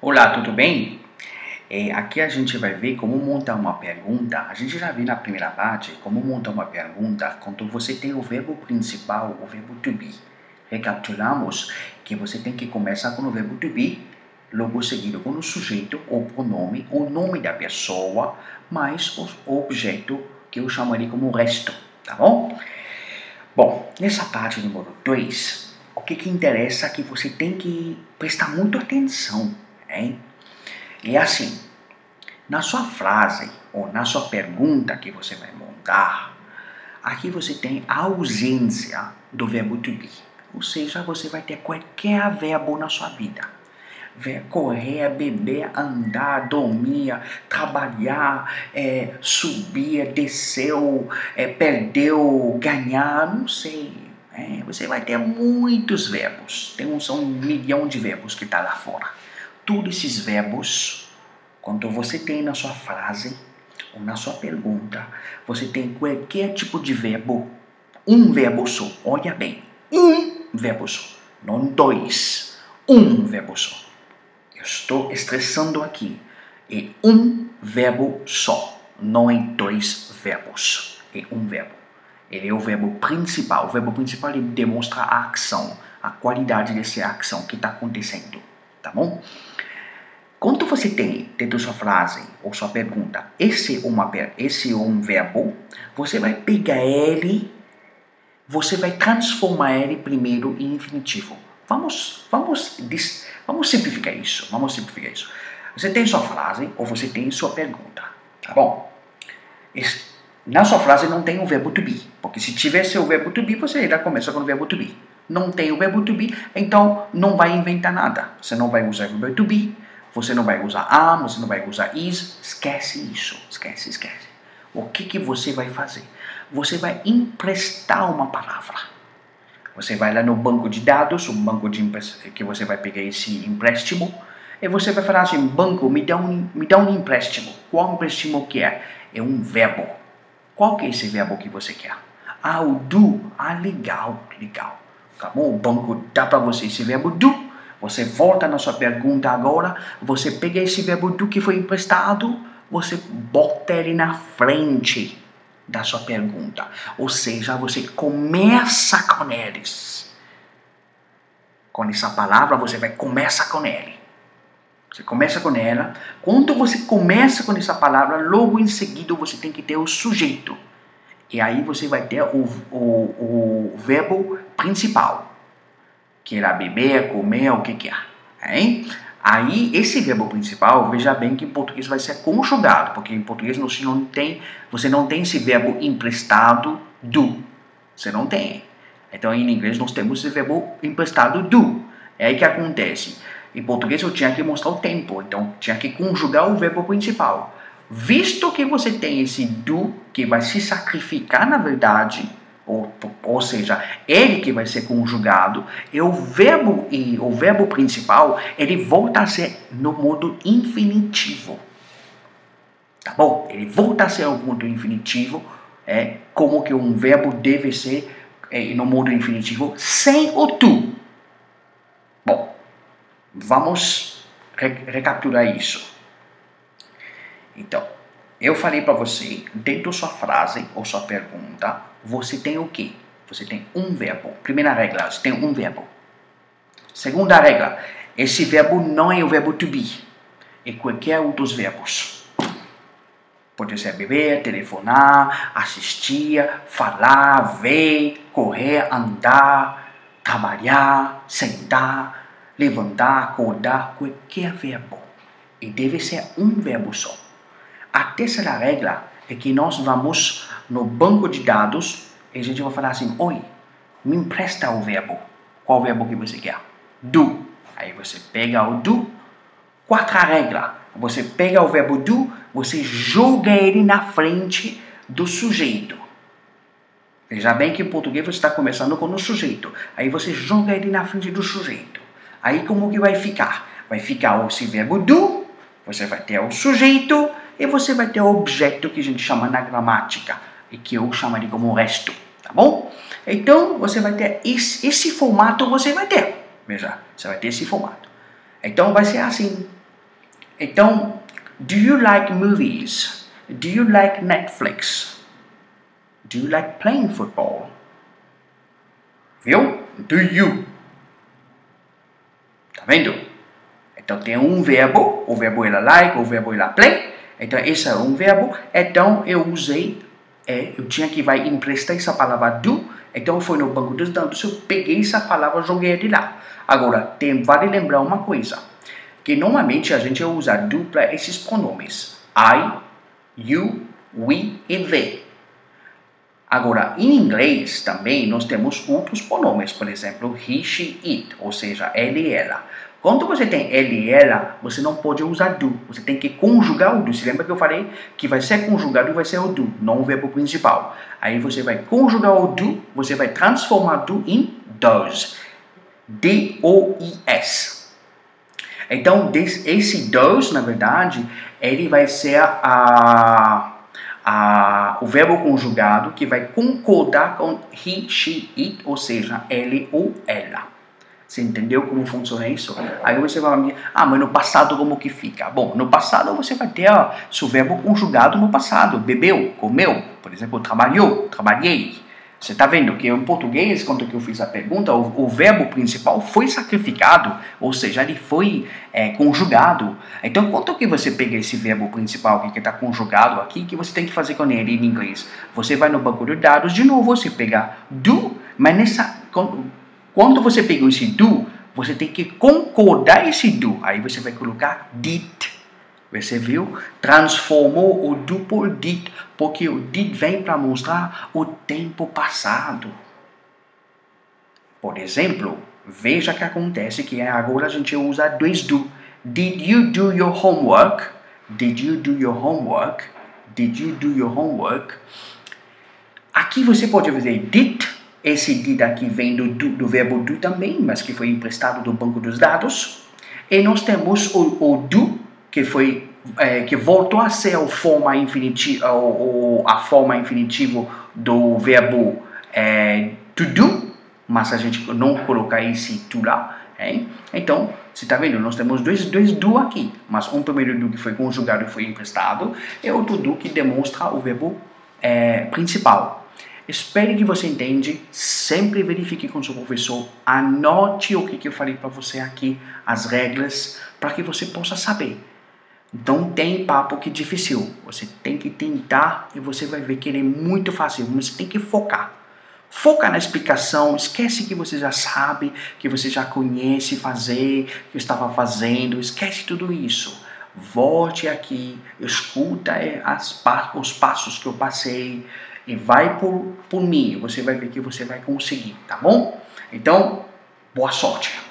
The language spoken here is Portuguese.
Olá, tudo bem? É, aqui a gente vai ver como montar uma pergunta. A gente já viu na primeira parte como montar uma pergunta quando você tem o verbo principal, o verbo to be. Recapitulamos que você tem que começar com o verbo to be, logo seguido com o sujeito, o pronome, o nome da pessoa, mais o objeto que eu chamaria como resto, tá bom? Bom, nessa parte número 2, o que, que interessa é que você tem que prestar muito atenção E assim, na sua frase ou na sua pergunta que você vai montar, aqui você tem a ausência do verbo to be. Ou seja, você vai ter qualquer verbo na sua vida. Correr, beber, andar, dormir, trabalhar, é, subir, desceu, é, perdeu, ganhar, não sei. É, você vai ter muitos verbos. Tem um, são um milhão de verbos que está lá fora todos esses verbos, quando você tem na sua frase ou na sua pergunta, você tem qualquer tipo de verbo, um verbo só. Olha bem, um verbo só, não dois, um verbo só. Eu estou estressando aqui. É um verbo só, não é dois verbos. É um verbo. Ele é o verbo principal. O verbo principal demonstra a ação, a qualidade dessa ação que está acontecendo. Tá bom? Quando você tem dentro sua frase ou sua pergunta esse, uma, esse um verbo, você vai pegar ele, você vai transformar ele primeiro em infinitivo. Vamos, vamos, vamos simplificar isso. Vamos simplificar isso. Você tem sua frase ou você tem sua pergunta, tá bom? Na sua frase não tem o verbo to be, porque se tivesse o verbo to be, você ainda começa com o verbo to be. Não tem o verbo to be, então não vai inventar nada. Você não vai usar o verbo to be você não vai usar am, você não vai usar is. Esquece isso. Esquece, esquece. O que, que você vai fazer? Você vai emprestar uma palavra. Você vai lá no banco de dados, um banco de que você vai pegar esse empréstimo, e você vai falar assim, banco, me dá um, me dá um empréstimo. Qual empréstimo que é? É um verbo. Qual que é esse verbo que você quer? Ah, o do. Ah, legal, legal. Tá bom? O banco dá para você esse verbo do você volta na sua pergunta agora, você pega esse verbo do que foi emprestado, você bota ele na frente da sua pergunta. Ou seja, você começa com eles. Com essa palavra, você vai começar com ele. Você começa com ela. Quando você começa com essa palavra, logo em seguida você tem que ter o sujeito. E aí você vai ter o, o, o verbo principal queira beber, comer, o que que é. Hein? Aí, esse verbo principal, veja bem que em português vai ser conjugado, porque em português você não tem, você não tem esse verbo emprestado do. Você não tem. Então, em inglês, nós temos esse verbo emprestado do. É aí que acontece. Em português, eu tinha que mostrar o tempo, então tinha que conjugar o verbo principal. Visto que você tem esse do, que vai se sacrificar, na verdade, ou, ou seja, ele que vai ser conjugado, e o verbo e o verbo principal, ele volta a ser no modo infinitivo. Tá bom? Ele volta a ser o modo infinitivo, é como que um verbo deve ser é, no modo infinitivo sem o tu. Bom, vamos re recapitular isso. Então, eu falei para você, dentro da sua frase ou sua pergunta, você tem o quê? Você tem um verbo. Primeira regra, você tem um verbo. Segunda regra, esse verbo não é o verbo to be. É qualquer um dos verbos. Pode ser beber, telefonar, assistir, falar, ver, correr, andar, trabalhar, sentar, levantar, acordar, qualquer verbo. E deve ser um verbo só. A terceira regra é que nós vamos no banco de dados a gente vai falar assim: Oi, me empresta o verbo. Qual verbo que você quer? Do. Aí você pega o do. Quarta regra: você pega o verbo do, você joga ele na frente do sujeito. Veja bem que em português você está começando com o sujeito. Aí você joga ele na frente do sujeito. Aí como que vai ficar? Vai ficar esse verbo do, você vai ter o sujeito e você vai ter o objeto que a gente chama na gramática e que eu chamaria como resto, tá bom? Então você vai ter esse, esse formato, você vai ter, veja, você vai ter esse formato. Então vai ser assim, Então, do you like movies? Do you like Netflix? Do you like playing football? Viu? Do you. Tá vendo? Então tem um verbo, o verbo ela like, o verbo ela play. Então esse é um verbo. Então eu usei, é, eu tinha que vai emprestar essa palavra do. Então foi no banco dos dados, eu peguei essa palavra, joguei de lá. Agora, tem, vale lembrar uma coisa, que normalmente a gente usa do para esses pronomes. I, you, we e they. Agora, em inglês também nós temos outros pronomes, por exemplo, he, she, it, ou seja, ele e ela. Quando você tem ele e ela, você não pode usar do, você tem que conjugar o do. Se lembra que eu falei que vai ser conjugado vai ser o do, não o verbo principal. Aí você vai conjugar o do, você vai transformar do em does. D-O-I-S. Então, esse does, na verdade, ele vai ser a a, o verbo conjugado que vai concordar com he, she, it, ou seja, ele ou ela. Você entendeu como funciona isso? Aí você vai me ah, mas no passado como que fica? Bom, no passado você vai ter ó, seu verbo conjugado no passado. Bebeu, comeu, por exemplo, trabalhou, trabalhei. Você está vendo que em português, quando eu fiz a pergunta, o, o verbo principal foi sacrificado, ou seja, ele foi é, conjugado. Então, quanto que você pega esse verbo principal que está conjugado aqui, que você tem que fazer com ele em inglês? Você vai no banco de dados, de novo, você pega do, mas nessa, quando, você pegou esse do, você tem que concordar esse do. Aí você vai colocar did. Você viu? Transformou o do por did, porque o did vem para mostrar o tempo passado. Por exemplo, veja que acontece que agora a gente usa dois do. Did you do your homework? Did you do your homework? Did you do your homework? Aqui você pode dizer did. Esse did aqui vem do, do, do verbo do também, mas que foi emprestado do banco dos dados. E nós temos o, o do que foi é, que voltou a ser a forma infinitiva, a forma infinitivo do verbo é, to do, mas a gente não colocar esse to lá. Então, você está vendo? Nós temos dois, dois do aqui, mas um primeiro do que foi conjugado e foi emprestado, e outro do que demonstra o verbo é, principal. Espero que você entende. Sempre verifique com seu professor. Anote o que, eu falei para você aqui, as regras, para que você possa saber. Não tem papo que difícil. Você tem que tentar e você vai ver que ele é muito fácil, mas tem que focar. Foca na explicação, esquece que você já sabe, que você já conhece fazer, que estava fazendo, esquece tudo isso. Volte aqui, escuta é, as, os passos que eu passei e vai por, por mim. Você vai ver que você vai conseguir, tá bom? Então, boa sorte!